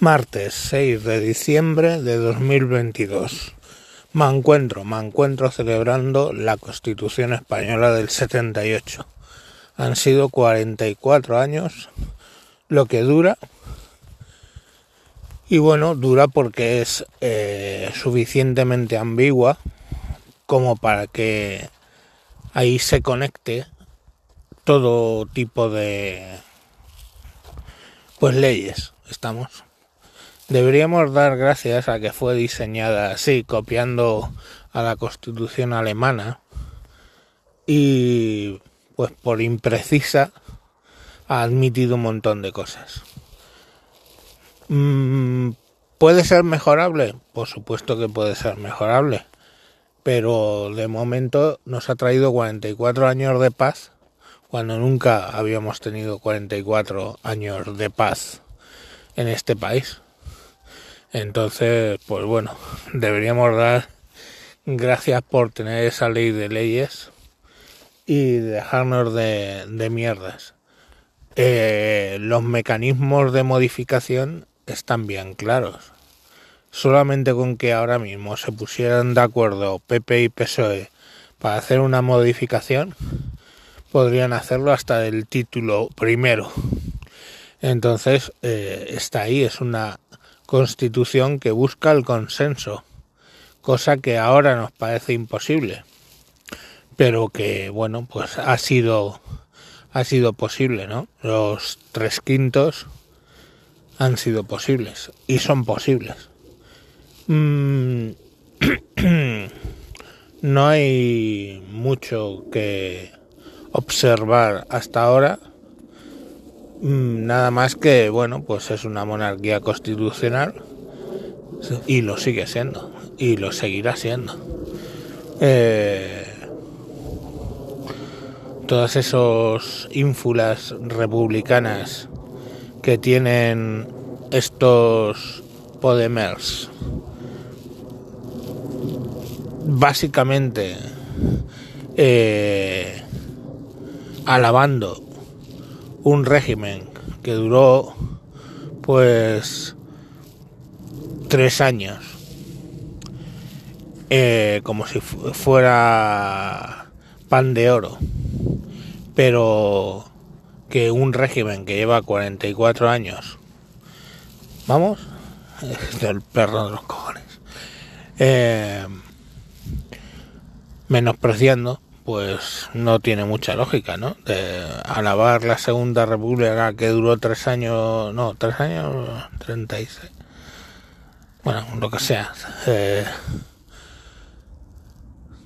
Martes 6 de diciembre de 2022. Me encuentro, me encuentro celebrando la Constitución Española del 78. Han sido 44 años lo que dura. Y bueno, dura porque es eh, suficientemente ambigua como para que ahí se conecte todo tipo de pues leyes estamos Deberíamos dar gracias a que fue diseñada así, copiando a la constitución alemana y pues por imprecisa ha admitido un montón de cosas. Mm, ¿Puede ser mejorable? Por supuesto que puede ser mejorable, pero de momento nos ha traído 44 años de paz cuando nunca habíamos tenido 44 años de paz en este país. Entonces, pues bueno, deberíamos dar gracias por tener esa ley de leyes y dejarnos de, mierdas. Eh, los mecanismos de modificación están bien claros. Solamente con que ahora mismo se pusieran de acuerdo PP y PSOE para hacer una modificación, podrían hacerlo hasta el título primero. Entonces, eh, está ahí, es una constitución que busca el consenso, cosa que ahora nos parece imposible, pero que bueno, pues ha sido ha sido posible, ¿no? Los tres quintos han sido posibles y son posibles. Mm, no hay mucho que observar hasta ahora nada más que, bueno, pues es una monarquía constitucional y lo sigue siendo y lo seguirá siendo. Eh, todas esos ínfulas republicanas que tienen estos Podemers básicamente eh, alabando un régimen que duró pues tres años. Eh, como si fuera pan de oro. Pero que un régimen que lleva 44 años vamos el perro de los cojones eh, menospreciando pues no tiene mucha lógica, ¿no? De alabar la Segunda República que duró tres años, no, tres años, treinta y seis, bueno, lo que sea, eh,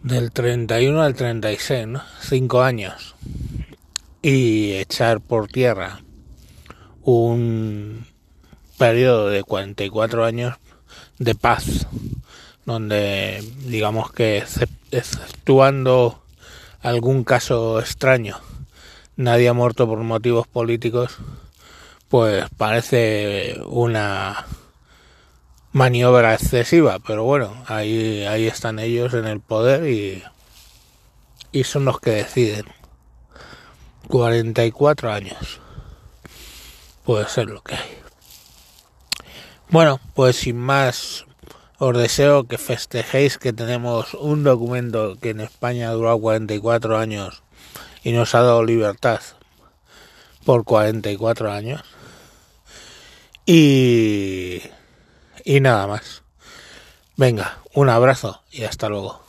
del 31 al 36, ¿no? Cinco años. Y echar por tierra un periodo de 44 años de paz, donde digamos que exceptuando algún caso extraño, nadie ha muerto por motivos políticos, pues parece una maniobra excesiva, pero bueno, ahí, ahí están ellos en el poder y, y son los que deciden. 44 años. Puede ser lo que hay. Bueno, pues sin más os deseo que festejéis que tenemos un documento que en España ha durado 44 años y nos ha dado libertad por 44 años. Y, y nada más. Venga, un abrazo y hasta luego.